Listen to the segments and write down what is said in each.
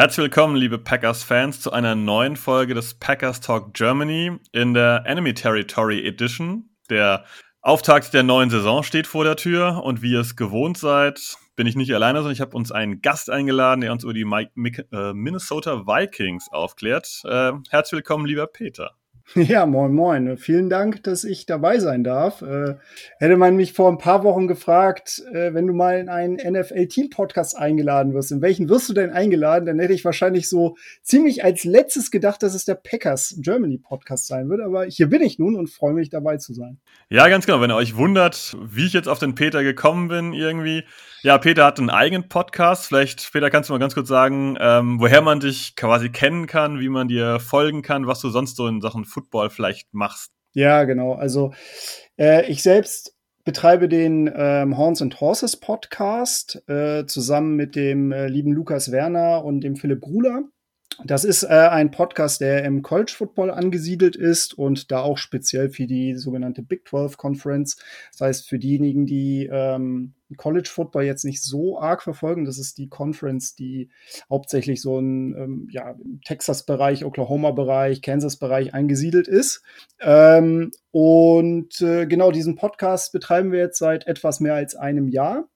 Herzlich willkommen, liebe Packers-Fans, zu einer neuen Folge des Packers Talk Germany in der Enemy Territory Edition. Der Auftakt der neuen Saison steht vor der Tür und wie ihr es gewohnt seid, bin ich nicht alleine, sondern ich habe uns einen Gast eingeladen, der uns über die äh, Minnesota Vikings aufklärt. Äh, herzlich willkommen, lieber Peter. Ja, moin, moin. Vielen Dank, dass ich dabei sein darf. Äh, hätte man mich vor ein paar Wochen gefragt, äh, wenn du mal in einen NFL-Team-Podcast eingeladen wirst, in welchen wirst du denn eingeladen? Dann hätte ich wahrscheinlich so ziemlich als letztes gedacht, dass es der Packers Germany Podcast sein wird. Aber hier bin ich nun und freue mich dabei zu sein. Ja, ganz genau. Wenn ihr euch wundert, wie ich jetzt auf den Peter gekommen bin, irgendwie. Ja, Peter hat einen eigenen Podcast. Vielleicht, Peter, kannst du mal ganz kurz sagen, ähm, woher man dich quasi kennen kann, wie man dir folgen kann, was du sonst so in Sachen Football Football vielleicht machst. Ja, genau. Also äh, ich selbst betreibe den ähm, Horns and Horses Podcast äh, zusammen mit dem äh, lieben Lukas Werner und dem Philipp Gruler. Das ist äh, ein Podcast, der im College Football angesiedelt ist und da auch speziell für die sogenannte Big 12 Conference. Das heißt, für diejenigen, die ähm, College Football jetzt nicht so arg verfolgen, das ist die Conference, die hauptsächlich so ein ähm, ja, Texas-Bereich, Oklahoma-Bereich, Kansas-Bereich angesiedelt ist. Ähm, und äh, genau diesen Podcast betreiben wir jetzt seit etwas mehr als einem Jahr.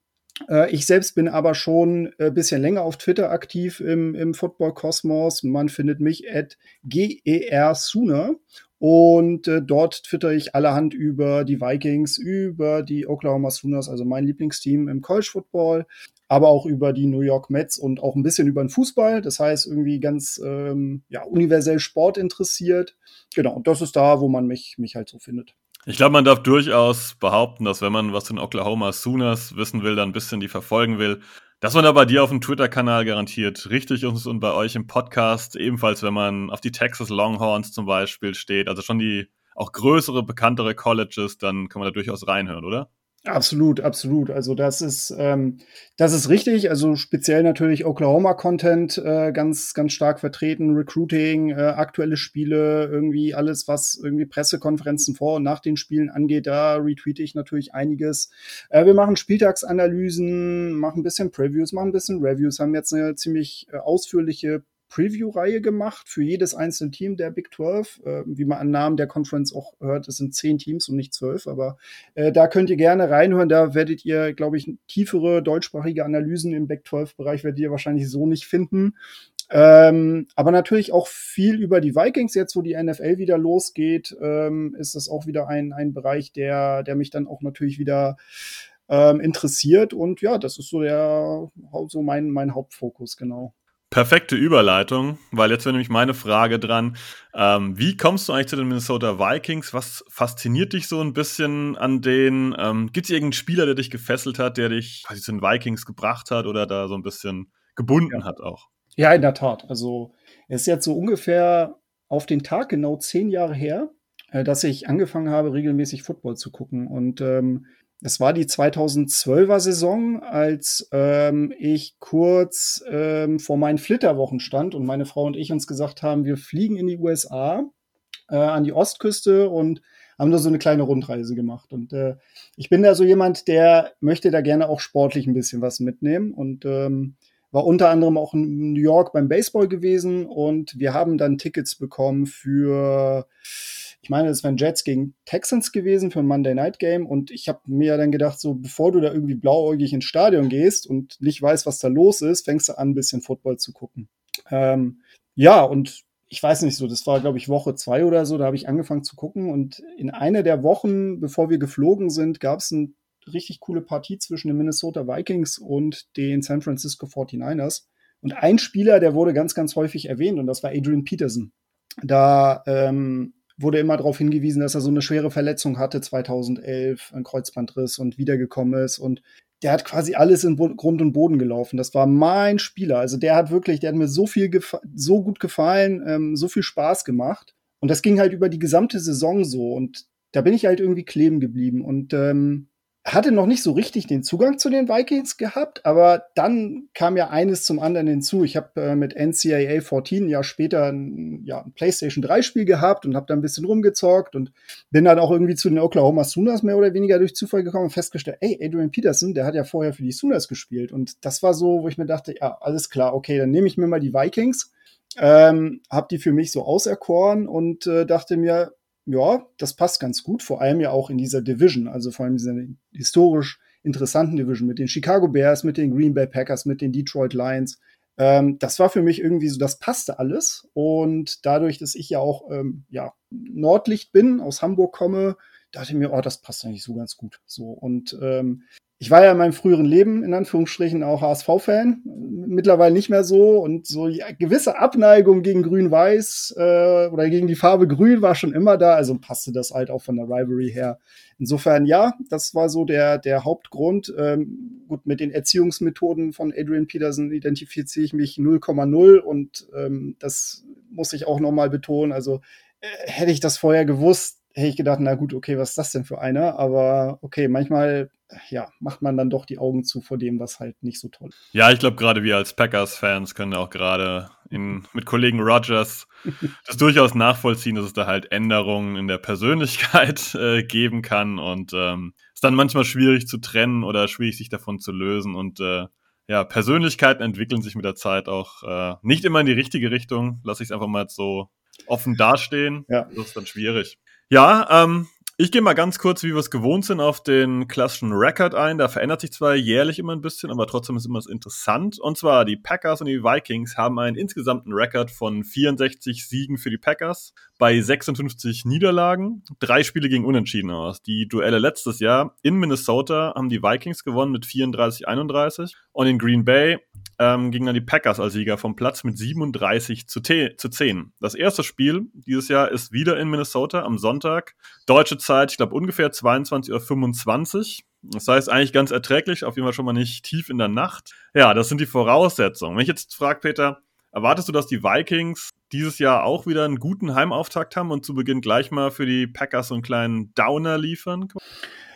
Äh, ich selbst bin aber schon ein äh, bisschen länger auf Twitter aktiv im, im Football-Kosmos. Man findet mich at gersooner. Und äh, dort twitter ich allerhand über die Vikings, über die Oklahoma Sooners, also mein Lieblingsteam im College Football, aber auch über die New York Mets und auch ein bisschen über den Fußball. Das heißt, irgendwie ganz ähm, ja, universell Sport interessiert. Genau, und das ist da, wo man mich, mich halt so findet. Ich glaube, man darf durchaus behaupten, dass wenn man was den Oklahoma Sooners wissen will, dann ein bisschen die verfolgen will, dass man da bei dir auf dem Twitter-Kanal garantiert richtig ist und bei euch im Podcast ebenfalls, wenn man auf die Texas Longhorns zum Beispiel steht, also schon die auch größere, bekanntere Colleges, dann kann man da durchaus reinhören, oder? Absolut, absolut. Also das ist ähm, das ist richtig. Also speziell natürlich Oklahoma-Content äh, ganz ganz stark vertreten, Recruiting, äh, aktuelle Spiele, irgendwie alles, was irgendwie Pressekonferenzen vor und nach den Spielen angeht. Da retweete ich natürlich einiges. Äh, wir machen Spieltagsanalysen, machen ein bisschen Previews, machen ein bisschen Reviews, haben jetzt eine ziemlich äh, ausführliche Preview-Reihe gemacht für jedes einzelne Team der Big 12. Äh, wie man an Namen der Conference auch hört, es sind zehn Teams und nicht zwölf, aber äh, da könnt ihr gerne reinhören. Da werdet ihr, glaube ich, tiefere deutschsprachige Analysen im Big 12-Bereich werdet ihr wahrscheinlich so nicht finden. Ähm, aber natürlich auch viel über die Vikings. Jetzt, wo die NFL wieder losgeht, ähm, ist das auch wieder ein, ein Bereich, der, der mich dann auch natürlich wieder ähm, interessiert. Und ja, das ist so der so mein, mein Hauptfokus, genau. Perfekte Überleitung, weil jetzt wäre nämlich meine Frage dran. Ähm, wie kommst du eigentlich zu den Minnesota Vikings? Was fasziniert dich so ein bisschen an denen? Ähm, Gibt es irgendeinen Spieler, der dich gefesselt hat, der dich quasi zu den Vikings gebracht hat oder da so ein bisschen gebunden ja. hat auch? Ja, in der Tat. Also es ist jetzt so ungefähr auf den Tag genau zehn Jahre her, äh, dass ich angefangen habe, regelmäßig Football zu gucken. Und ähm, es war die 2012er Saison, als ähm, ich kurz ähm, vor meinen Flitterwochen stand und meine Frau und ich uns gesagt haben, wir fliegen in die USA äh, an die Ostküste und haben da so eine kleine Rundreise gemacht. Und äh, ich bin da so jemand, der möchte da gerne auch sportlich ein bisschen was mitnehmen und ähm, war unter anderem auch in New York beim Baseball gewesen und wir haben dann Tickets bekommen für ich meine, es wären Jets gegen Texans gewesen für ein Monday Night Game und ich habe mir dann gedacht, so bevor du da irgendwie blauäugig ins Stadion gehst und nicht weißt, was da los ist, fängst du an, ein bisschen Football zu gucken. Ähm, ja, und ich weiß nicht so, das war, glaube ich, Woche zwei oder so, da habe ich angefangen zu gucken und in einer der Wochen, bevor wir geflogen sind, gab es eine richtig coole Partie zwischen den Minnesota Vikings und den San Francisco 49ers. Und ein Spieler, der wurde ganz, ganz häufig erwähnt und das war Adrian Peterson. Da ähm, wurde immer darauf hingewiesen, dass er so eine schwere Verletzung hatte 2011, ein Kreuzbandriss und wiedergekommen ist. Und der hat quasi alles in Grund und Boden gelaufen. Das war mein Spieler. Also der hat wirklich, der hat mir so viel, so gut gefallen, ähm, so viel Spaß gemacht. Und das ging halt über die gesamte Saison so. Und da bin ich halt irgendwie kleben geblieben. Und ähm, hatte noch nicht so richtig den Zugang zu den Vikings gehabt, aber dann kam ja eines zum anderen hinzu. Ich habe äh, mit NCAA 14 ein Jahr später ein, ja, ein PlayStation 3 Spiel gehabt und habe da ein bisschen rumgezockt und bin dann auch irgendwie zu den Oklahoma Sooners mehr oder weniger durch Zufall gekommen und festgestellt, ey, Adrian Peterson, der hat ja vorher für die Sooners gespielt und das war so, wo ich mir dachte, ja, alles klar, okay, dann nehme ich mir mal die Vikings, ähm, habe die für mich so auserkoren und äh, dachte mir, ja, das passt ganz gut, vor allem ja auch in dieser Division, also vor allem dieser historisch interessanten Division mit den Chicago Bears, mit den Green Bay Packers, mit den Detroit Lions. Ähm, das war für mich irgendwie so, das passte alles. Und dadurch, dass ich ja auch ähm, ja, Nordlicht bin, aus Hamburg komme, dachte ich mir, oh, das passt eigentlich so ganz gut. So und ähm, ich war ja in meinem früheren Leben in Anführungsstrichen auch HSV-Fan, mittlerweile nicht mehr so und so ja, gewisse Abneigung gegen Grün-Weiß äh, oder gegen die Farbe Grün war schon immer da, also passte das halt auch von der Rivalry her. Insofern ja, das war so der der Hauptgrund. Ähm, gut, mit den Erziehungsmethoden von Adrian Peterson identifiziere ich mich 0,0 und ähm, das muss ich auch noch mal betonen. Also äh, hätte ich das vorher gewusst, hätte ich gedacht, na gut, okay, was ist das denn für einer? Aber okay, manchmal ja, macht man dann doch die Augen zu vor dem, was halt nicht so toll ist. Ja, ich glaube, gerade wir als Packers-Fans können auch gerade mit Kollegen Rogers das durchaus nachvollziehen, dass es da halt Änderungen in der Persönlichkeit äh, geben kann und ähm, ist dann manchmal schwierig zu trennen oder schwierig sich davon zu lösen und äh, ja, Persönlichkeiten entwickeln sich mit der Zeit auch äh, nicht immer in die richtige Richtung. Lass ich es einfach mal so offen dastehen. Ja. Das ist dann schwierig. Ja, ähm, ich gehe mal ganz kurz, wie wir es gewohnt sind, auf den klassischen Record ein. Da verändert sich zwar jährlich immer ein bisschen, aber trotzdem ist immer interessant. Und zwar die Packers und die Vikings haben einen insgesamten Record von 64 Siegen für die Packers bei 56 Niederlagen. Drei Spiele gegen Unentschieden aus. Die Duelle letztes Jahr in Minnesota haben die Vikings gewonnen mit 34-31 und in Green Bay ähm, gingen dann die Packers als Sieger vom Platz mit 37 zu, zu 10. Das erste Spiel dieses Jahr ist wieder in Minnesota am Sonntag. Deutsche Zeit, ich glaube ungefähr 22.25 Uhr. Das heißt eigentlich ganz erträglich, auf jeden Fall schon mal nicht tief in der Nacht. Ja, das sind die Voraussetzungen. Wenn ich jetzt frage, Peter, erwartest du, dass die Vikings dieses Jahr auch wieder einen guten Heimauftakt haben und zu Beginn gleich mal für die Packers so einen kleinen Downer liefern?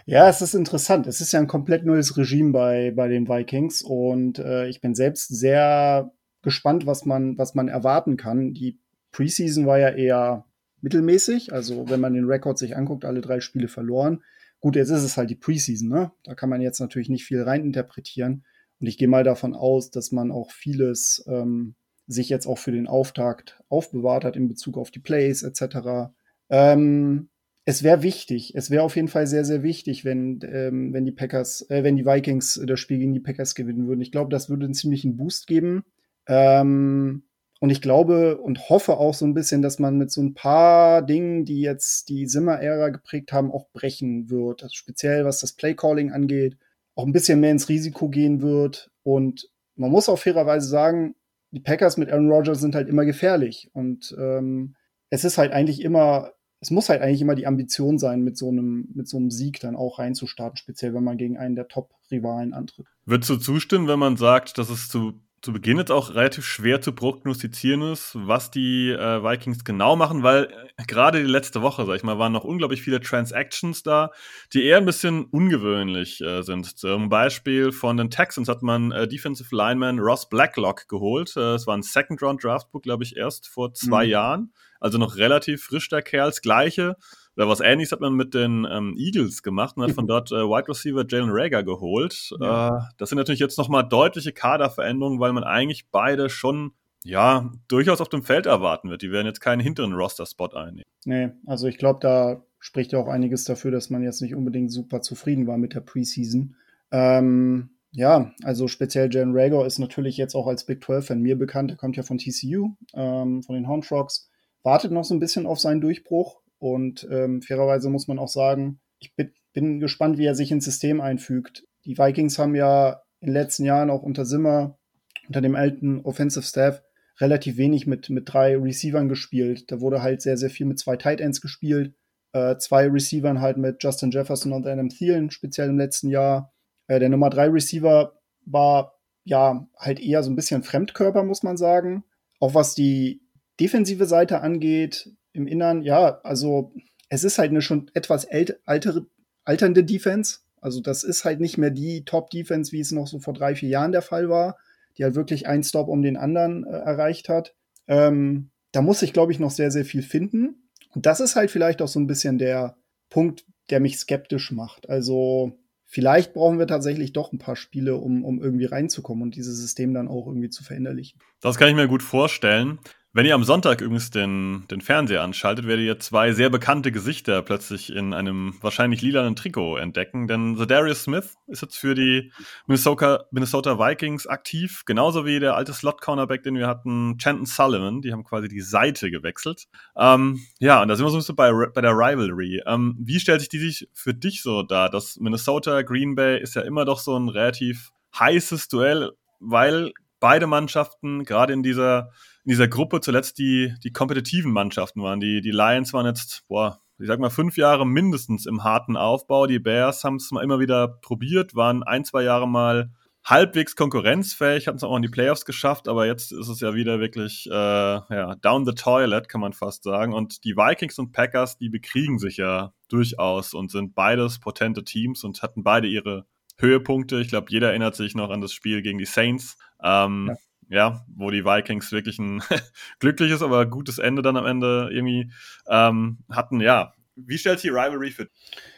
Ja, es ist interessant. Es ist ja ein komplett neues Regime bei, bei den Vikings und äh, ich bin selbst sehr gespannt, was man, was man erwarten kann. Die Preseason war ja eher mittelmäßig. Also, wenn man den Rekord sich anguckt, alle drei Spiele verloren. Gut, jetzt ist es halt die Preseason, ne? Da kann man jetzt natürlich nicht viel reininterpretieren. Und ich gehe mal davon aus, dass man auch vieles ähm, sich jetzt auch für den Auftakt aufbewahrt hat in Bezug auf die Plays etc. Ähm, es wäre wichtig, es wäre auf jeden Fall sehr, sehr wichtig, wenn, ähm, wenn die Packers, äh, wenn die Vikings das Spiel gegen die Packers gewinnen würden. Ich glaube, das würde einen ziemlichen Boost geben. Ähm, und ich glaube und hoffe auch so ein bisschen, dass man mit so ein paar Dingen, die jetzt die Simmer-Ära geprägt haben, auch brechen wird. Also speziell was das Playcalling angeht, auch ein bisschen mehr ins Risiko gehen wird. Und man muss auch fairerweise sagen, die Packers mit Aaron Rodgers sind halt immer gefährlich. Und ähm, es ist halt eigentlich immer es muss halt eigentlich immer die Ambition sein, mit so einem, mit so einem Sieg dann auch reinzustarten, speziell wenn man gegen einen der Top-Rivalen antritt. Würdest du zustimmen, wenn man sagt, dass es zu, zu Beginn jetzt auch relativ schwer zu prognostizieren ist, was die äh, Vikings genau machen, weil äh, gerade die letzte Woche, sag ich mal, waren noch unglaublich viele Transactions da, die eher ein bisschen ungewöhnlich äh, sind. Zum Beispiel von den Texans hat man äh, Defensive Lineman Ross Blacklock geholt. Äh, es war ein Second-Round-Draftbook, glaube ich, erst vor zwei mhm. Jahren also noch relativ frisch der Kerl. Das Gleiche oder was ähnliches hat man mit den ähm, Eagles gemacht und hat von dort äh, Wide Receiver Jalen Rager geholt. Ja. Äh, das sind natürlich jetzt nochmal deutliche Kaderveränderungen, weil man eigentlich beide schon ja, durchaus auf dem Feld erwarten wird. Die werden jetzt keinen hinteren Roster-Spot einnehmen. Nee, also ich glaube, da spricht ja auch einiges dafür, dass man jetzt nicht unbedingt super zufrieden war mit der Preseason. Ähm, ja, also speziell Jalen Rager ist natürlich jetzt auch als Big 12-Fan mir bekannt. Er kommt ja von TCU, ähm, von den Horn Frogs wartet noch so ein bisschen auf seinen Durchbruch. Und ähm, fairerweise muss man auch sagen, ich bin, bin gespannt, wie er sich ins System einfügt. Die Vikings haben ja in den letzten Jahren auch unter Simmer, unter dem alten Offensive Staff, relativ wenig mit, mit drei Receivern gespielt. Da wurde halt sehr, sehr viel mit zwei Tight Ends gespielt. Äh, zwei Receivern halt mit Justin Jefferson und Adam Thielen, speziell im letzten Jahr. Äh, der Nummer 3 Receiver war ja halt eher so ein bisschen Fremdkörper, muss man sagen. Auch was die defensive Seite angeht, im Innern, ja, also es ist halt eine schon etwas ältere, alternde Defense. Also das ist halt nicht mehr die Top-Defense, wie es noch so vor drei, vier Jahren der Fall war, die halt wirklich einen Stop um den anderen äh, erreicht hat. Ähm, da muss ich, glaube ich, noch sehr, sehr viel finden. Und das ist halt vielleicht auch so ein bisschen der Punkt, der mich skeptisch macht. Also vielleicht brauchen wir tatsächlich doch ein paar Spiele, um, um irgendwie reinzukommen und dieses System dann auch irgendwie zu verinnerlichen. Das kann ich mir gut vorstellen. Wenn ihr am Sonntag übrigens den, den Fernseher anschaltet, werdet ihr zwei sehr bekannte Gesichter plötzlich in einem wahrscheinlich lilanen Trikot entdecken, denn The Darius Smith ist jetzt für die Minnesota, Minnesota Vikings aktiv, genauso wie der alte Slot-Cornerback, den wir hatten, Chanton Sullivan, die haben quasi die Seite gewechselt. Ähm, ja, und da sind wir so ein bisschen bei, bei der Rivalry. Ähm, wie stellt sich die sich für dich so dar? Das Minnesota Green Bay ist ja immer doch so ein relativ heißes Duell, weil beide Mannschaften gerade in dieser in dieser Gruppe zuletzt die, die kompetitiven Mannschaften waren. Die, die Lions waren jetzt, boah, ich sag mal, fünf Jahre mindestens im harten Aufbau. Die Bears haben es mal immer wieder probiert, waren ein, zwei Jahre mal halbwegs konkurrenzfähig, hatten es auch in die Playoffs geschafft, aber jetzt ist es ja wieder wirklich äh, ja, down the toilet, kann man fast sagen. Und die Vikings und Packers, die bekriegen sich ja durchaus und sind beides potente Teams und hatten beide ihre Höhepunkte. Ich glaube, jeder erinnert sich noch an das Spiel gegen die Saints. Ähm, ja ja, wo die Vikings wirklich ein glückliches, aber gutes Ende dann am Ende irgendwie ähm, hatten. Ja, wie stellt die Rivalry für?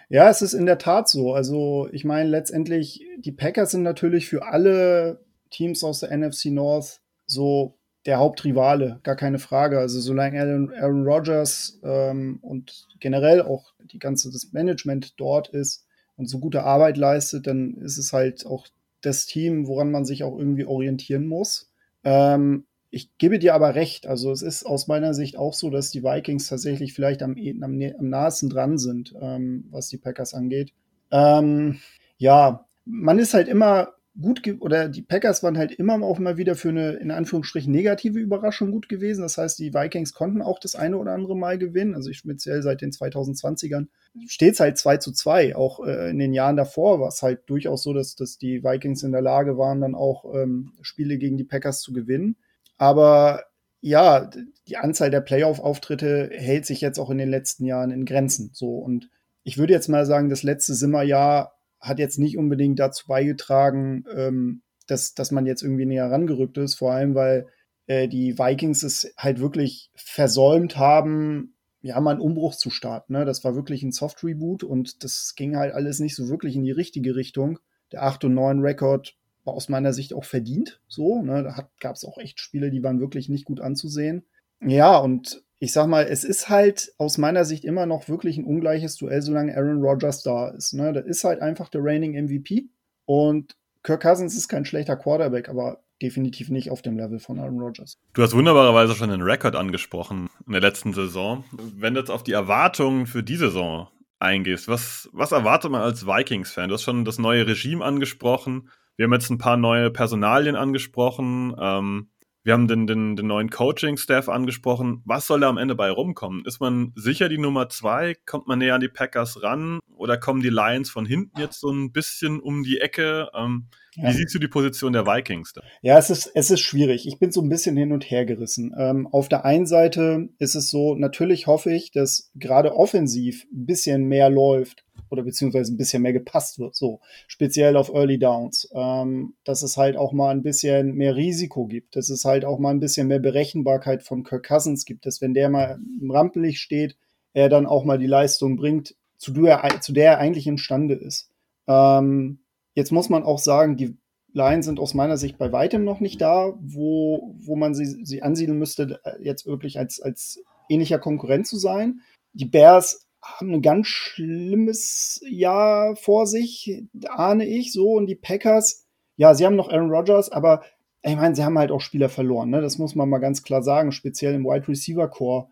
Ja, es ist in der Tat so. Also ich meine, letztendlich, die Packers sind natürlich für alle Teams aus der NFC North so der Hauptrivale, gar keine Frage. Also solange Aaron, Aaron Rodgers ähm, und generell auch die ganze das Management dort ist und so gute Arbeit leistet, dann ist es halt auch das Team, woran man sich auch irgendwie orientieren muss. Ähm, ich gebe dir aber recht. Also es ist aus meiner Sicht auch so, dass die Vikings tatsächlich vielleicht am, am, am nahesten dran sind, ähm, was die Packers angeht. Ähm, ja, man ist halt immer gut oder die Packers waren halt immer auch mal wieder für eine in Anführungsstrichen negative Überraschung gut gewesen. Das heißt, die Vikings konnten auch das eine oder andere Mal gewinnen. Also speziell seit den 2020ern steht es halt 2 zu 2. Auch äh, in den Jahren davor war es halt durchaus so, dass, dass die Vikings in der Lage waren, dann auch ähm, Spiele gegen die Packers zu gewinnen. Aber ja, die Anzahl der Playoff-Auftritte hält sich jetzt auch in den letzten Jahren in Grenzen. So und ich würde jetzt mal sagen, das letzte Simmerjahr hat jetzt nicht unbedingt dazu beigetragen, ähm, dass, dass man jetzt irgendwie näher rangerückt ist, vor allem weil äh, die Vikings es halt wirklich versäumt haben, ja, mal einen Umbruch zu starten. Ne? Das war wirklich ein Soft-Reboot und das ging halt alles nicht so wirklich in die richtige Richtung. Der 8 und 9 Rekord war aus meiner Sicht auch verdient. So, ne? da gab es auch echt Spiele, die waren wirklich nicht gut anzusehen. Ja, und ich sag mal, es ist halt aus meiner Sicht immer noch wirklich ein ungleiches Duell, solange Aaron Rodgers da ist. Ne? Das ist halt einfach der reigning MVP. Und Kirk Cousins ist kein schlechter Quarterback, aber definitiv nicht auf dem Level von Aaron Rodgers. Du hast wunderbarerweise schon den Rekord angesprochen in der letzten Saison. Wenn du jetzt auf die Erwartungen für die Saison eingehst, was, was erwartet man als Vikings-Fan? Du hast schon das neue Regime angesprochen. Wir haben jetzt ein paar neue Personalien angesprochen. Ähm, wir haben den, den, den neuen Coaching-Staff angesprochen. Was soll da am Ende bei rumkommen? Ist man sicher die Nummer zwei? Kommt man näher an die Packers ran? Oder kommen die Lions von hinten jetzt so ein bisschen um die Ecke? Ähm, ja. Wie siehst du die Position der Vikings da? Ja, es ist, es ist schwierig. Ich bin so ein bisschen hin und her gerissen. Ähm, auf der einen Seite ist es so, natürlich hoffe ich, dass gerade offensiv ein bisschen mehr läuft oder beziehungsweise ein bisschen mehr gepasst wird, so speziell auf Early Downs, ähm, dass es halt auch mal ein bisschen mehr Risiko gibt, dass es halt auch mal ein bisschen mehr Berechenbarkeit von Kirk Cousins gibt, dass wenn der mal im Rampenlicht steht, er dann auch mal die Leistung bringt, zu der, zu der er eigentlich imstande ist. Ähm, jetzt muss man auch sagen, die Lions sind aus meiner Sicht bei weitem noch nicht da, wo, wo man sie, sie ansiedeln müsste, jetzt wirklich als, als ähnlicher Konkurrent zu sein. Die Bears haben ein ganz schlimmes Jahr vor sich, ahne ich so. Und die Packers, ja, sie haben noch Aaron Rodgers, aber ich meine, sie haben halt auch Spieler verloren. Ne? Das muss man mal ganz klar sagen, speziell im Wide Receiver Core.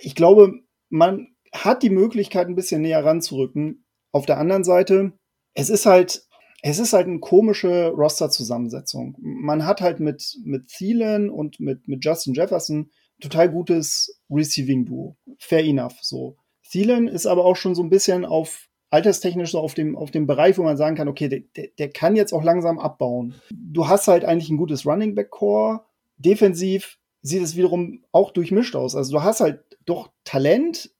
Ich glaube, man hat die Möglichkeit, ein bisschen näher ranzurücken. Auf der anderen Seite, es ist halt, es ist halt eine komische Roster-Zusammensetzung. Man hat halt mit, mit Thielen und mit, mit Justin Jefferson total gutes Receiving-Duo. Fair enough, so. Thielen ist aber auch schon so ein bisschen auf alterstechnisch so auf dem, auf dem Bereich, wo man sagen kann, okay, der, der kann jetzt auch langsam abbauen. Du hast halt eigentlich ein gutes Running Back Core. Defensiv sieht es wiederum auch durchmischt aus. Also du hast halt doch Talent,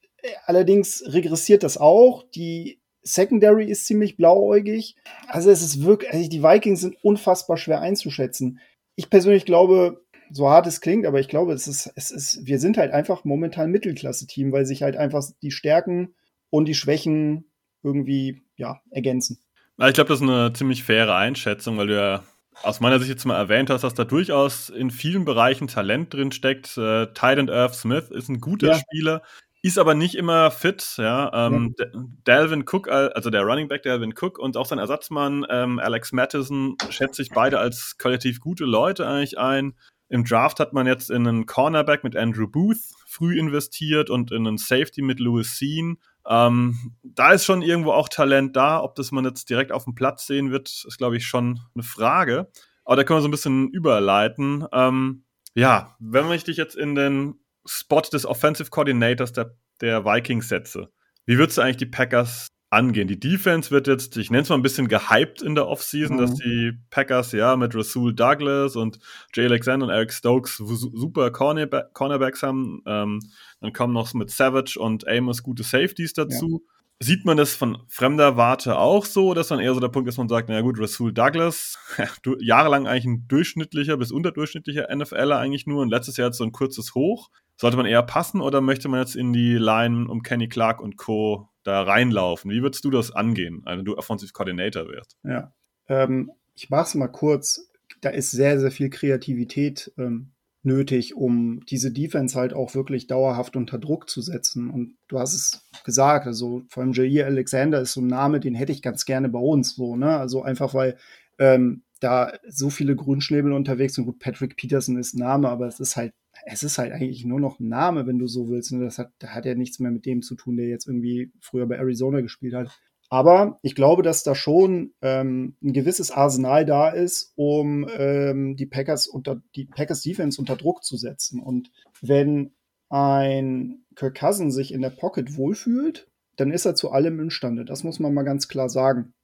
allerdings regressiert das auch. Die Secondary ist ziemlich blauäugig. Also es ist wirklich, also die Vikings sind unfassbar schwer einzuschätzen. Ich persönlich glaube, so hart es klingt, aber ich glaube, es ist, es ist, wir sind halt einfach momentan Mittelklasse-Team, weil sich halt einfach die Stärken und die Schwächen irgendwie, ja, ergänzen. Ich glaube, das ist eine ziemlich faire Einschätzung, weil du ja aus meiner Sicht jetzt mal erwähnt hast, dass da durchaus in vielen Bereichen Talent drin steckt. Äh, Titan Earth Smith ist ein guter ja. Spieler, ist aber nicht immer fit. Ja, ähm, ja. Dalvin Cook, also der Running Back Dalvin Cook und auch sein Ersatzmann ähm, Alex Mattison schätze ich beide als qualitativ gute Leute eigentlich ein. Im Draft hat man jetzt in einen Cornerback mit Andrew Booth früh investiert und in einen Safety mit Louis Sean. Ähm, da ist schon irgendwo auch Talent da. Ob das man jetzt direkt auf dem Platz sehen wird, ist, glaube ich, schon eine Frage. Aber da können wir so ein bisschen überleiten. Ähm, ja, wenn ich dich jetzt in den Spot des Offensive Coordinators der, der Vikings setze, wie würdest du eigentlich die Packers angehen. Die Defense wird jetzt, ich nenne es mal ein bisschen gehypt in der Offseason, mhm. dass die Packers ja mit Rasul Douglas und Jay Alexander und Eric Stokes super Cornerback, Cornerbacks haben. Ähm, dann kommen noch mit Savage und Amos gute Safeties dazu. Ja. Sieht man das von fremder Warte auch so, dass dann eher so der Punkt ist, man sagt, na gut, Rasul Douglas, jahrelang eigentlich ein durchschnittlicher bis unterdurchschnittlicher NFLer eigentlich nur und letztes Jahr jetzt so ein kurzes Hoch. Sollte man eher passen oder möchte man jetzt in die Line um Kenny Clark und Co da reinlaufen. Wie würdest du das angehen, wenn du Offensive Coordinator wirst? Ja, ähm, ich mache es mal kurz. Da ist sehr, sehr viel Kreativität ähm, nötig, um diese Defense halt auch wirklich dauerhaft unter Druck zu setzen. Und du hast es gesagt, also vor allem Jair Alexander ist so ein Name, den hätte ich ganz gerne bei uns so, ne? Also einfach weil ähm, da so viele Grünschnäbel unterwegs sind. Gut, Patrick Peterson ist Name, aber es ist halt es ist halt eigentlich nur noch Name, wenn du so willst. Ne? Das hat, da hat ja nichts mehr mit dem zu tun, der jetzt irgendwie früher bei Arizona gespielt hat. Aber ich glaube, dass da schon ähm, ein gewisses Arsenal da ist, um ähm, die Packers unter die Packers Defense unter Druck zu setzen. Und wenn ein Kirk Cousin sich in der Pocket wohlfühlt, dann ist er zu allem imstande. Das muss man mal ganz klar sagen.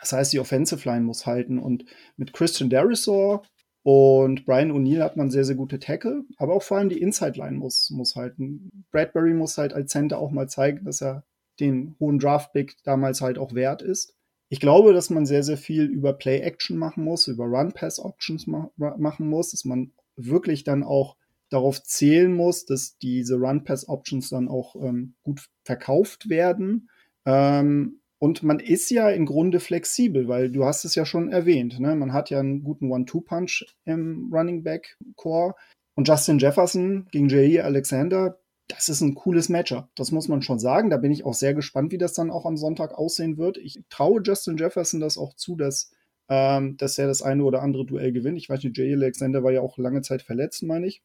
Das heißt, die Offensive Line muss halten. Und mit Christian Derisor und Brian O'Neill hat man sehr, sehr gute Tackle, aber auch vor allem die Inside-Line muss, muss halten. Bradbury muss halt als Center auch mal zeigen, dass er den hohen Draft-Pick damals halt auch wert ist. Ich glaube, dass man sehr, sehr viel über Play-Action machen muss, über Run-Pass-Options ma machen muss, dass man wirklich dann auch darauf zählen muss, dass diese Run-Pass-Options dann auch ähm, gut verkauft werden. Ähm, und man ist ja im Grunde flexibel, weil du hast es ja schon erwähnt. Ne? Man hat ja einen guten One-Two-Punch im Running Back Core. Und Justin Jefferson gegen Jair Alexander, das ist ein cooles Matchup. Das muss man schon sagen. Da bin ich auch sehr gespannt, wie das dann auch am Sonntag aussehen wird. Ich traue Justin Jefferson das auch zu, dass, ähm, dass er das eine oder andere Duell gewinnt. Ich weiß nicht, Jair Alexander war ja auch lange Zeit verletzt, meine ich.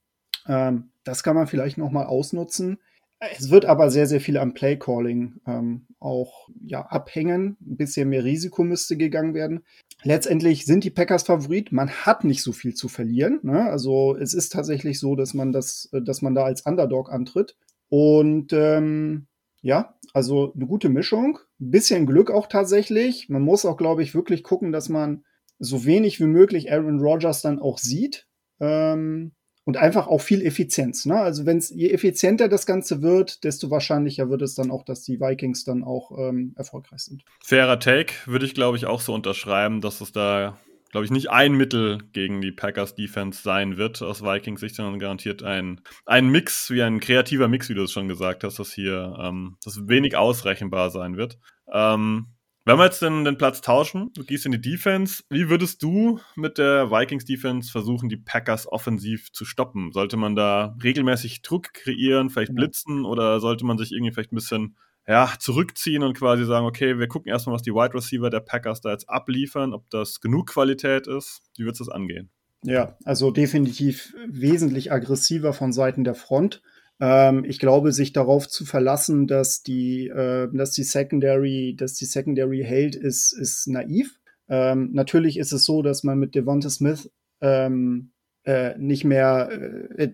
Ähm, das kann man vielleicht noch mal ausnutzen. Es wird aber sehr, sehr viel am Play-Calling ähm, auch ja, abhängen. Ein bisschen mehr Risiko müsste gegangen werden. Letztendlich sind die Packers Favorit. Man hat nicht so viel zu verlieren. Ne? Also es ist tatsächlich so, dass man das, dass man da als Underdog antritt. Und ähm, ja, also eine gute Mischung. Ein bisschen Glück auch tatsächlich. Man muss auch, glaube ich, wirklich gucken, dass man so wenig wie möglich Aaron Rodgers dann auch sieht. Ähm, und einfach auch viel Effizienz. Ne? Also wenn es je effizienter das Ganze wird, desto wahrscheinlicher wird es dann auch, dass die Vikings dann auch ähm, erfolgreich sind. Fairer Take würde ich, glaube ich, auch so unterschreiben, dass es da, glaube ich, nicht ein Mittel gegen die Packers Defense sein wird aus Vikings Sicht, sondern garantiert ein, ein Mix, wie ein kreativer Mix, wie du es schon gesagt hast, dass hier ähm, das wenig ausrechenbar sein wird. Ähm, wenn wir jetzt den, den Platz tauschen, du gehst in die Defense, wie würdest du mit der Vikings Defense versuchen, die Packers offensiv zu stoppen? Sollte man da regelmäßig Druck kreieren, vielleicht blitzen oder sollte man sich irgendwie vielleicht ein bisschen ja, zurückziehen und quasi sagen, okay, wir gucken erstmal, was die Wide Receiver der Packers da jetzt abliefern, ob das genug Qualität ist. Wie wird es das angehen? Ja, also definitiv wesentlich aggressiver von Seiten der Front. Ähm, ich glaube, sich darauf zu verlassen, dass die, äh, dass die Secondary, dass die Secondary hält, ist, ist naiv. Ähm, natürlich ist es so, dass man mit Devonta Smith ähm, äh, nicht mehr, äh,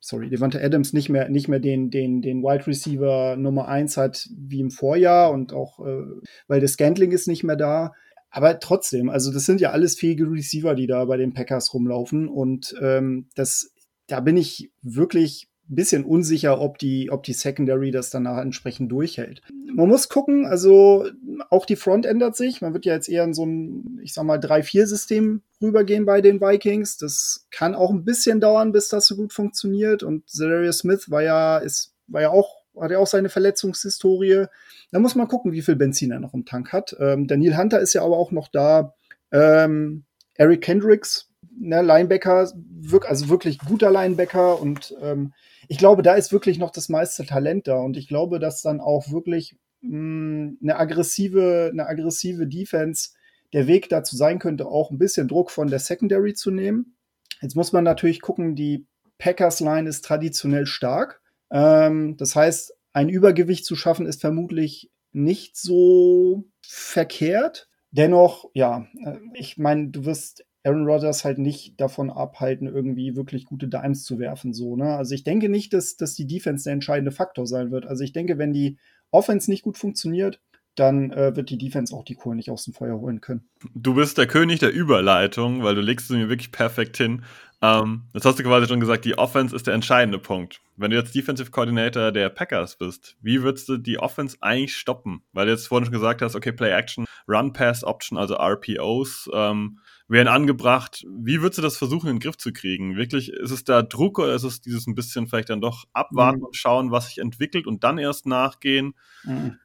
sorry, Devante Adams nicht mehr, nicht mehr den, den, den Wide Receiver Nummer eins hat wie im Vorjahr und auch, äh, weil das Scantling ist nicht mehr da. Aber trotzdem, also das sind ja alles fähige Receiver, die da bei den Packers rumlaufen und ähm, das, da bin ich wirklich bisschen unsicher, ob die, ob die Secondary das danach entsprechend durchhält. Man muss gucken, also auch die Front ändert sich. Man wird ja jetzt eher in so ein, ich sag mal, 3-4-System rübergehen bei den Vikings. Das kann auch ein bisschen dauern, bis das so gut funktioniert. Und Zarius Smith war ja, ist, war ja auch, hat ja auch seine Verletzungshistorie. Da muss man gucken, wie viel Benzin er noch im Tank hat. Ähm, Daniel Hunter ist ja aber auch noch da. Ähm, Eric Kendricks, ne, Linebacker, wirk also wirklich guter Linebacker und ähm, ich glaube, da ist wirklich noch das meiste Talent da und ich glaube, dass dann auch wirklich mh, hm, eine aggressive, eine aggressive Defense der Weg dazu sein könnte, auch ein bisschen Druck von der Secondary zu nehmen. Jetzt muss man natürlich gucken, die Packers Line ist traditionell stark. Ähm, das heißt, ein Übergewicht zu schaffen ist vermutlich nicht so verkehrt. Dennoch, ja, äh, ich meine, du wirst Aaron Rodgers halt nicht davon abhalten, irgendwie wirklich gute Dimes zu werfen. So, ne? Also ich denke nicht, dass, dass die Defense der entscheidende Faktor sein wird. Also ich denke, wenn die Offense nicht gut funktioniert, dann äh, wird die Defense auch die Kohle nicht aus dem Feuer holen können. Du bist der König der Überleitung, weil du legst sie mir wirklich perfekt hin. Ähm, das hast du quasi schon gesagt, die Offense ist der entscheidende Punkt. Wenn du jetzt Defensive Coordinator der Packers bist, wie würdest du die Offense eigentlich stoppen? Weil du jetzt vorhin schon gesagt hast, okay, Play Action, Run Pass Option, also RPOs. Ähm, werden angebracht. Wie würdest du das versuchen, in den Griff zu kriegen? Wirklich, ist es da Druck oder ist es dieses ein bisschen vielleicht dann doch abwarten mhm. und schauen, was sich entwickelt und dann erst nachgehen? Mhm.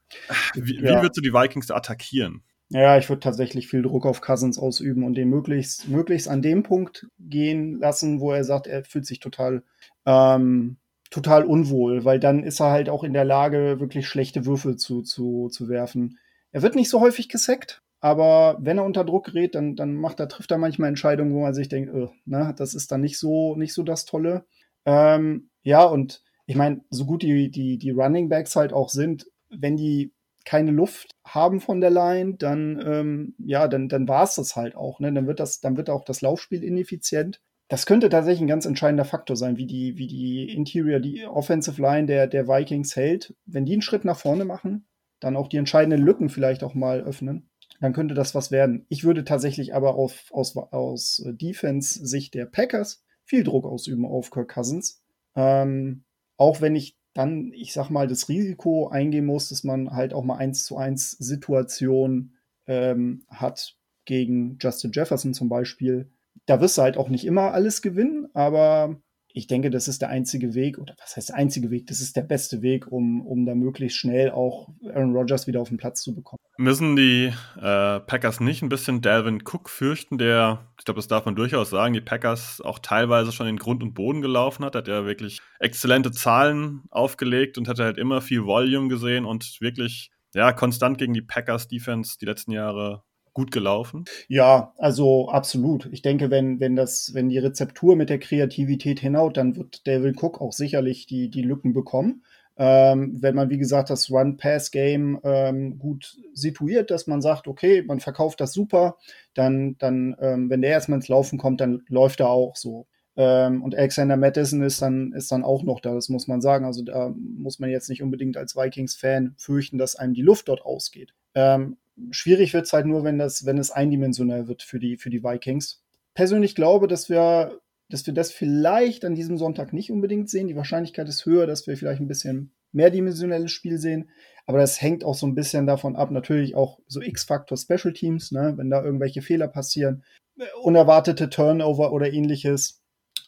Wie, ja. wie würdest du die Vikings attackieren? Ja, ich würde tatsächlich viel Druck auf Cousins ausüben und den möglichst, möglichst an dem Punkt gehen lassen, wo er sagt, er fühlt sich total, ähm, total unwohl, weil dann ist er halt auch in der Lage, wirklich schlechte Würfel zu, zu, zu werfen. Er wird nicht so häufig gesackt, aber wenn er unter Druck gerät, dann, dann macht er, trifft er manchmal Entscheidungen, wo man sich denkt, ne, das ist dann nicht so, nicht so das Tolle. Ähm, ja, und ich meine, so gut die, die, die Running Backs halt auch sind, wenn die keine Luft haben von der Line, dann, ähm, ja, dann, dann war es das halt auch. Ne? Dann wird das, dann wird auch das Laufspiel ineffizient. Das könnte tatsächlich ein ganz entscheidender Faktor sein, wie die, wie die Interior, die Offensive Line der, der Vikings hält. Wenn die einen Schritt nach vorne machen, dann auch die entscheidenden Lücken vielleicht auch mal öffnen dann könnte das was werden. Ich würde tatsächlich aber auf, aus, aus Defense-Sicht der Packers viel Druck ausüben auf Kirk Cousins. Ähm, auch wenn ich dann, ich sag mal, das Risiko eingehen muss, dass man halt auch mal eins zu eins Situation ähm, hat gegen Justin Jefferson zum Beispiel. Da wirst du halt auch nicht immer alles gewinnen, aber ich denke, das ist der einzige Weg, oder was heißt der einzige Weg? Das ist der beste Weg, um, um da möglichst schnell auch Aaron Rodgers wieder auf den Platz zu bekommen. Müssen die äh, Packers nicht ein bisschen Dalvin Cook fürchten, der, ich glaube, das darf man durchaus sagen, die Packers auch teilweise schon in Grund und Boden gelaufen hat, hat ja wirklich exzellente Zahlen aufgelegt und hat halt immer viel Volume gesehen und wirklich ja, konstant gegen die Packers Defense die letzten Jahre gut gelaufen? Ja, also absolut. Ich denke, wenn, wenn das, wenn die Rezeptur mit der Kreativität hinhaut, dann wird David Cook auch sicherlich die, die Lücken bekommen. Ähm, wenn man, wie gesagt, das Run-Pass-Game ähm, gut situiert, dass man sagt, okay, man verkauft das super, dann, dann ähm, wenn der erstmal ins Laufen kommt, dann läuft er auch so. Ähm, und Alexander Madison ist dann, ist dann auch noch da, das muss man sagen. Also da muss man jetzt nicht unbedingt als Vikings-Fan fürchten, dass einem die Luft dort ausgeht. Ähm, schwierig wird es halt nur, wenn das, wenn es eindimensional wird für die, für die Vikings. Persönlich glaube, dass wir, dass wir das vielleicht an diesem Sonntag nicht unbedingt sehen. Die Wahrscheinlichkeit ist höher, dass wir vielleicht ein bisschen mehrdimensionelles Spiel sehen. Aber das hängt auch so ein bisschen davon ab, natürlich auch so X-Faktor Special Teams, ne? wenn da irgendwelche Fehler passieren, unerwartete Turnover oder ähnliches.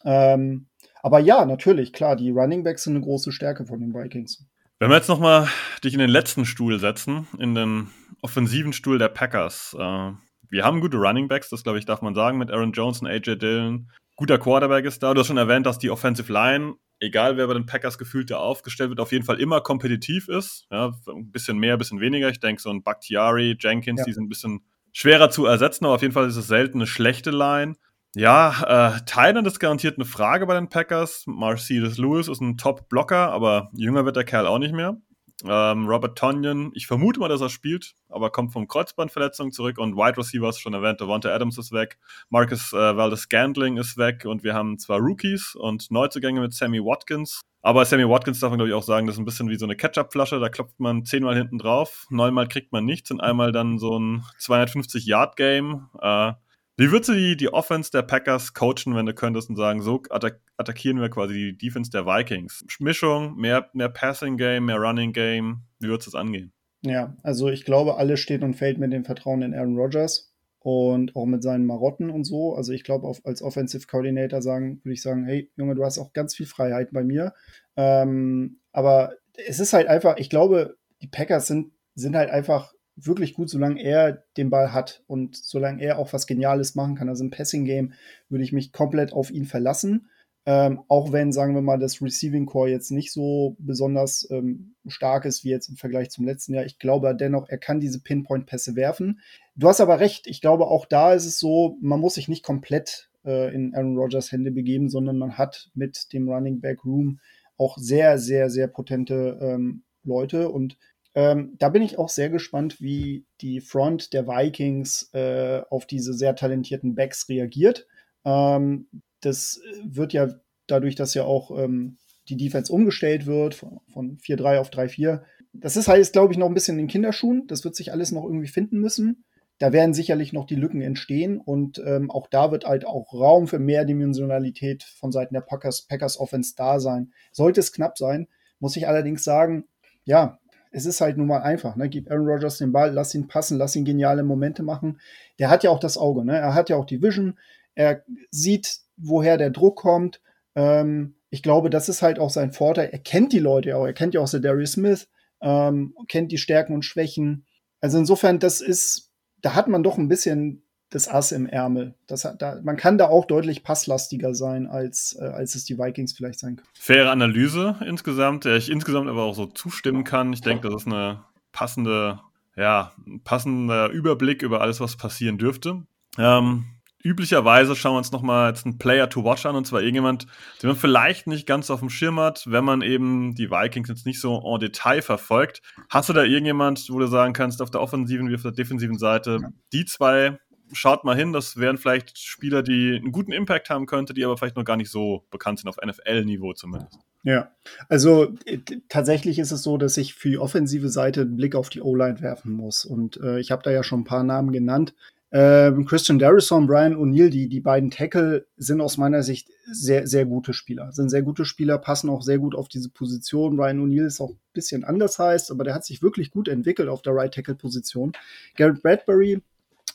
Ähm, aber ja, natürlich, klar, die Running Backs sind eine große Stärke von den Vikings. Wenn wir jetzt nochmal dich in den letzten Stuhl setzen, in den offensiven Stuhl der Packers. Äh, wir haben gute Running Backs, das glaube ich, darf man sagen, mit Aaron Jones und AJ Dillon. Guter Quarterback ist da. Du hast schon erwähnt, dass die Offensive Line, egal wer bei den Packers gefühlt da aufgestellt wird, auf jeden Fall immer kompetitiv ist. Ja, ein bisschen mehr, ein bisschen weniger. Ich denke, so ein Bakhtiari, Jenkins, ja. die sind ein bisschen schwerer zu ersetzen, aber auf jeden Fall ist es selten eine schlechte Line. Ja, äh, Thailand ist garantiert eine Frage bei den Packers. Mercedes Lewis ist ein Top-Blocker, aber jünger wird der Kerl auch nicht mehr. Ähm, Robert Tonyan, ich vermute mal, dass er spielt, aber kommt vom Kreuzbandverletzung zurück und Wide Receivers schon erwähnt, Devonta Adams ist weg, Marcus äh, Valdez Gandling ist weg und wir haben zwar Rookies und Neuzugänge mit Sammy Watkins, aber Sammy Watkins darf man glaube ich auch sagen, das ist ein bisschen wie so eine Ketchup-Flasche, da klopft man zehnmal hinten drauf, neunmal kriegt man nichts und einmal dann so ein 250-Yard-Game. Äh, wie würdest du die, die Offense der Packers coachen, wenn du könntest und sagen, so attack attackieren wir quasi die Defense der Vikings? Mischung, mehr, mehr Passing Game, mehr Running Game. Wie würdest du es angehen? Ja, also ich glaube, alles steht und fällt mit dem Vertrauen in Aaron Rodgers und auch mit seinen Marotten und so. Also ich glaube, als Offensive Coordinator sagen, würde ich sagen, hey Junge, du hast auch ganz viel Freiheit bei mir. Ähm, aber es ist halt einfach, ich glaube, die Packers sind, sind halt einfach wirklich gut, solange er den Ball hat und solange er auch was Geniales machen kann. Also im Passing-Game würde ich mich komplett auf ihn verlassen. Ähm, auch wenn, sagen wir mal, das Receiving Core jetzt nicht so besonders ähm, stark ist wie jetzt im Vergleich zum letzten Jahr. Ich glaube dennoch, er kann diese Pinpoint-Pässe werfen. Du hast aber recht. Ich glaube, auch da ist es so, man muss sich nicht komplett äh, in Aaron Rodgers Hände begeben, sondern man hat mit dem Running Back Room auch sehr, sehr, sehr potente ähm, Leute und ähm, da bin ich auch sehr gespannt, wie die Front der Vikings äh, auf diese sehr talentierten Backs reagiert. Ähm, das wird ja dadurch, dass ja auch ähm, die Defense umgestellt wird von, von 4-3 auf 3-4. Das ist halt, glaube ich, noch ein bisschen in den Kinderschuhen. Das wird sich alles noch irgendwie finden müssen. Da werden sicherlich noch die Lücken entstehen und ähm, auch da wird halt auch Raum für mehr Dimensionalität von Seiten der Packers, Packers Offense da sein. Sollte es knapp sein, muss ich allerdings sagen, ja, es ist halt nun mal einfach. Ne? Gib Aaron Rodgers den Ball, lass ihn passen, lass ihn geniale Momente machen. Der hat ja auch das Auge, ne? er hat ja auch die Vision, er sieht, woher der Druck kommt. Ähm, ich glaube, das ist halt auch sein Vorteil. Er kennt die Leute auch, er kennt ja auch Darius Smith, ähm, kennt die Stärken und Schwächen. Also insofern, das ist, da hat man doch ein bisschen das Ass im Ärmel. Das hat, da, man kann da auch deutlich passlastiger sein, als, äh, als es die Vikings vielleicht sein können. Faire Analyse insgesamt, der ich insgesamt aber auch so zustimmen kann. Ich denke, das ist eine passende, ja, ein passender Überblick über alles, was passieren dürfte. Ähm, üblicherweise schauen wir uns nochmal jetzt einen Player to watch an, und zwar irgendjemand, den man vielleicht nicht ganz auf dem Schirm hat, wenn man eben die Vikings jetzt nicht so en Detail verfolgt. Hast du da irgendjemand, wo du sagen kannst, auf der offensiven wie auf der defensiven Seite, die zwei schaut mal hin, das wären vielleicht Spieler, die einen guten Impact haben könnte, die aber vielleicht noch gar nicht so bekannt sind, auf NFL-Niveau zumindest. Ja, also äh, tatsächlich ist es so, dass ich für die offensive Seite einen Blick auf die O-Line werfen muss. Und äh, ich habe da ja schon ein paar Namen genannt. Ähm, Christian Darrison, Brian O'Neill, die, die beiden Tackle sind aus meiner Sicht sehr, sehr gute Spieler. Sind sehr gute Spieler, passen auch sehr gut auf diese Position. Brian O'Neill ist auch ein bisschen anders heißt, aber der hat sich wirklich gut entwickelt auf der Right Tackle Position. Garrett Bradbury,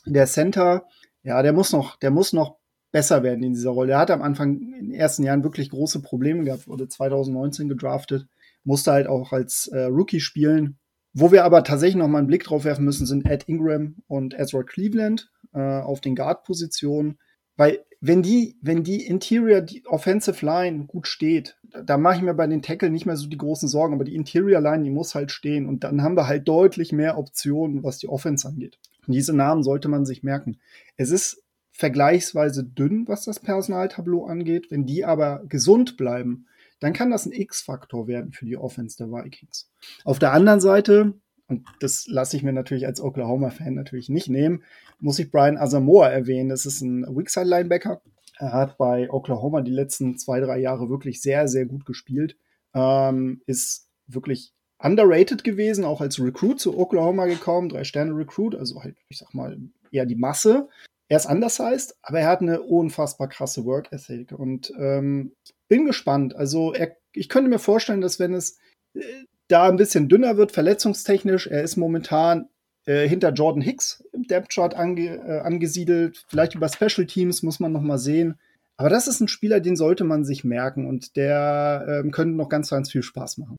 der Center, ja, der muss noch, der muss noch besser werden in dieser Rolle. Er hat am Anfang in den ersten Jahren wirklich große Probleme gehabt, wurde 2019 gedraftet, musste halt auch als äh, Rookie spielen. Wo wir aber tatsächlich noch mal einen Blick drauf werfen müssen, sind Ed Ingram und Ezra Cleveland äh, auf den Guard-Positionen. Weil wenn die, wenn die Interior, die Offensive Line gut steht, da, da mache ich mir bei den Tackle nicht mehr so die großen Sorgen, aber die Interior Line, die muss halt stehen und dann haben wir halt deutlich mehr Optionen, was die Offense angeht. Diese Namen sollte man sich merken. Es ist vergleichsweise dünn, was das Personaltableau angeht. Wenn die aber gesund bleiben, dann kann das ein X-Faktor werden für die Offense der Vikings. Auf der anderen Seite, und das lasse ich mir natürlich als Oklahoma-Fan natürlich nicht nehmen, muss ich Brian Asamoah erwähnen. Das ist ein Weakside-Linebacker. Er hat bei Oklahoma die letzten zwei, drei Jahre wirklich sehr, sehr gut gespielt. Ähm, ist wirklich underrated gewesen, auch als Recruit zu Oklahoma gekommen, drei Sterne Recruit, also halt, ich sag mal, eher die Masse. Er ist anders heißt, aber er hat eine unfassbar krasse Work Ethic und ähm, bin gespannt. Also er, ich könnte mir vorstellen, dass wenn es äh, da ein bisschen dünner wird, verletzungstechnisch, er ist momentan äh, hinter Jordan Hicks im Depth Chart ange, äh, angesiedelt. Vielleicht über Special Teams muss man noch mal sehen. Aber das ist ein Spieler, den sollte man sich merken und der ähm, könnte noch ganz, ganz viel Spaß machen.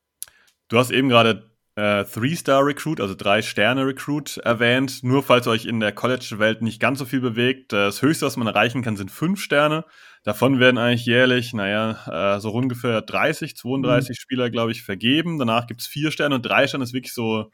Du hast eben gerade äh, Three-Star-Recruit, also Drei-Sterne-Recruit erwähnt. Nur falls euch in der College-Welt nicht ganz so viel bewegt, das Höchste, was man erreichen kann, sind fünf Sterne. Davon werden eigentlich jährlich, naja, äh, so ungefähr 30, 32 mhm. Spieler, glaube ich, vergeben. Danach gibt es vier Sterne und drei Sterne ist wirklich so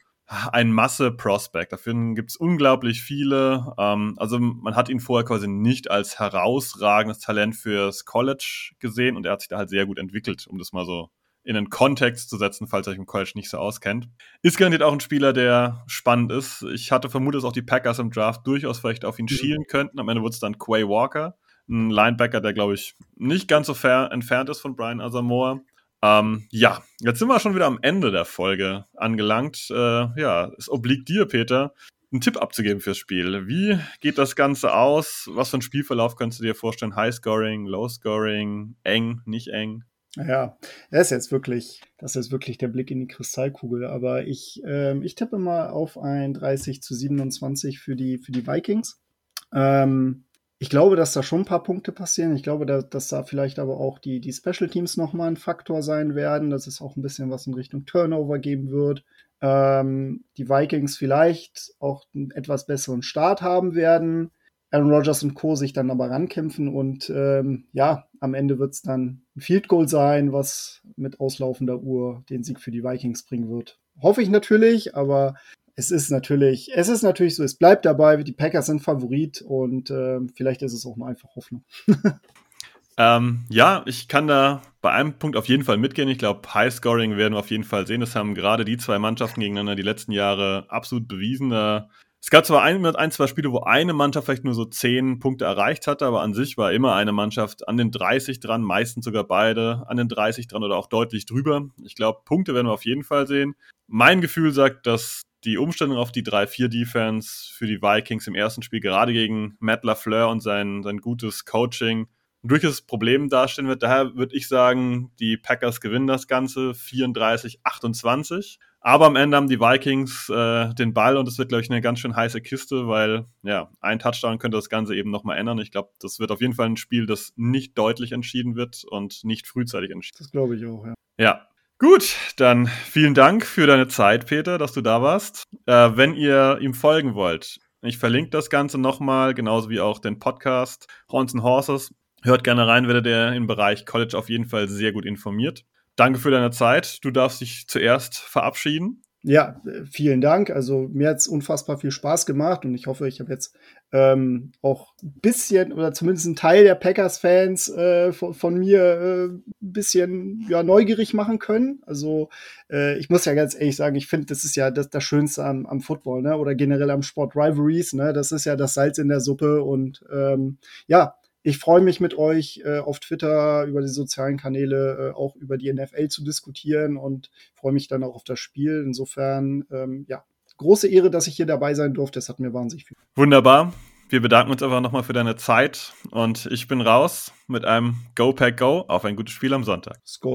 ein Masse-Prospect. Dafür gibt es unglaublich viele. Ähm, also man hat ihn vorher quasi nicht als herausragendes Talent fürs College gesehen und er hat sich da halt sehr gut entwickelt, um das mal so in einen Kontext zu setzen, falls ihr euch im College nicht so auskennt. Ist garantiert auch ein Spieler, der spannend ist. Ich hatte vermutet, dass auch die Packers im Draft durchaus vielleicht auf ihn mhm. schielen könnten. Am Ende wurde es dann Quay Walker, ein Linebacker, der, glaube ich, nicht ganz so entfernt ist von Brian Asamoah. Ähm, ja, jetzt sind wir schon wieder am Ende der Folge angelangt. Äh, ja, es obliegt dir, Peter, einen Tipp abzugeben fürs Spiel. Wie geht das Ganze aus? Was für ein Spielverlauf könntest du dir vorstellen? High Scoring, Low Scoring, eng, nicht eng? Ja, das ist jetzt wirklich, das ist wirklich der Blick in die Kristallkugel. Aber ich, ähm, ich tippe mal auf ein 30 zu 27 für die, für die Vikings. Ähm, ich glaube, dass da schon ein paar Punkte passieren. Ich glaube, dass, dass da vielleicht aber auch die, die Special Teams nochmal ein Faktor sein werden, dass es auch ein bisschen was in Richtung Turnover geben wird. Ähm, die Vikings vielleicht auch einen etwas besseren Start haben werden. Aaron Rodgers und Co. sich dann aber rankämpfen und ähm, ja, am Ende wird es dann ein Field Goal sein, was mit auslaufender Uhr den Sieg für die Vikings bringen wird. Hoffe ich natürlich, aber es ist natürlich, es ist natürlich so, es bleibt dabei, die Packers sind Favorit und äh, vielleicht ist es auch nur einfach Hoffnung. ähm, ja, ich kann da bei einem Punkt auf jeden Fall mitgehen. Ich glaube, High-Scoring werden wir auf jeden Fall sehen. Das haben gerade die zwei Mannschaften gegeneinander die letzten Jahre absolut bewiesen. Da es gab zwar ein, ein, zwei Spiele, wo eine Mannschaft vielleicht nur so zehn Punkte erreicht hatte, aber an sich war immer eine Mannschaft an den 30 dran, meistens sogar beide an den 30 dran oder auch deutlich drüber. Ich glaube, Punkte werden wir auf jeden Fall sehen. Mein Gefühl sagt, dass die Umstellung auf die 3-4-Defense für die Vikings im ersten Spiel gerade gegen Matt LaFleur und sein, sein gutes Coaching ein durchaus Problem darstellen wird. Daher würde ich sagen, die Packers gewinnen das Ganze 34-28. Aber am Ende haben die Vikings äh, den Ball und es wird, glaube ich, eine ganz schön heiße Kiste, weil ja, ein Touchdown könnte das Ganze eben nochmal ändern. Ich glaube, das wird auf jeden Fall ein Spiel, das nicht deutlich entschieden wird und nicht frühzeitig entschieden. Das glaube ich auch, ja. Ja. Gut, dann vielen Dank für deine Zeit, Peter, dass du da warst. Äh, wenn ihr ihm folgen wollt, ich verlinke das Ganze nochmal, genauso wie auch den Podcast Horns and Horses. Hört gerne rein, werdet ihr im Bereich College auf jeden Fall sehr gut informiert. Danke für deine Zeit. Du darfst dich zuerst verabschieden. Ja, vielen Dank. Also mir hat es unfassbar viel Spaß gemacht und ich hoffe, ich habe jetzt ähm, auch ein bisschen oder zumindest einen Teil der Packers-Fans äh, von, von, mir äh, ein bisschen ja, neugierig machen können. Also äh, ich muss ja ganz ehrlich sagen, ich finde, das ist ja das, das Schönste am, am Football ne? oder generell am Sport Rivalries. Ne? Das ist ja das Salz in der Suppe und ähm, ja, ich freue mich mit euch äh, auf Twitter über die sozialen Kanäle äh, auch über die NFL zu diskutieren und freue mich dann auch auf das Spiel. Insofern, ähm, ja, große Ehre, dass ich hier dabei sein durfte. Das hat mir wahnsinnig viel. Wunderbar. Wir bedanken uns einfach nochmal für deine Zeit und ich bin raus mit einem Go Pack Go auf ein gutes Spiel am Sonntag. Skol.